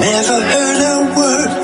Never heard a word.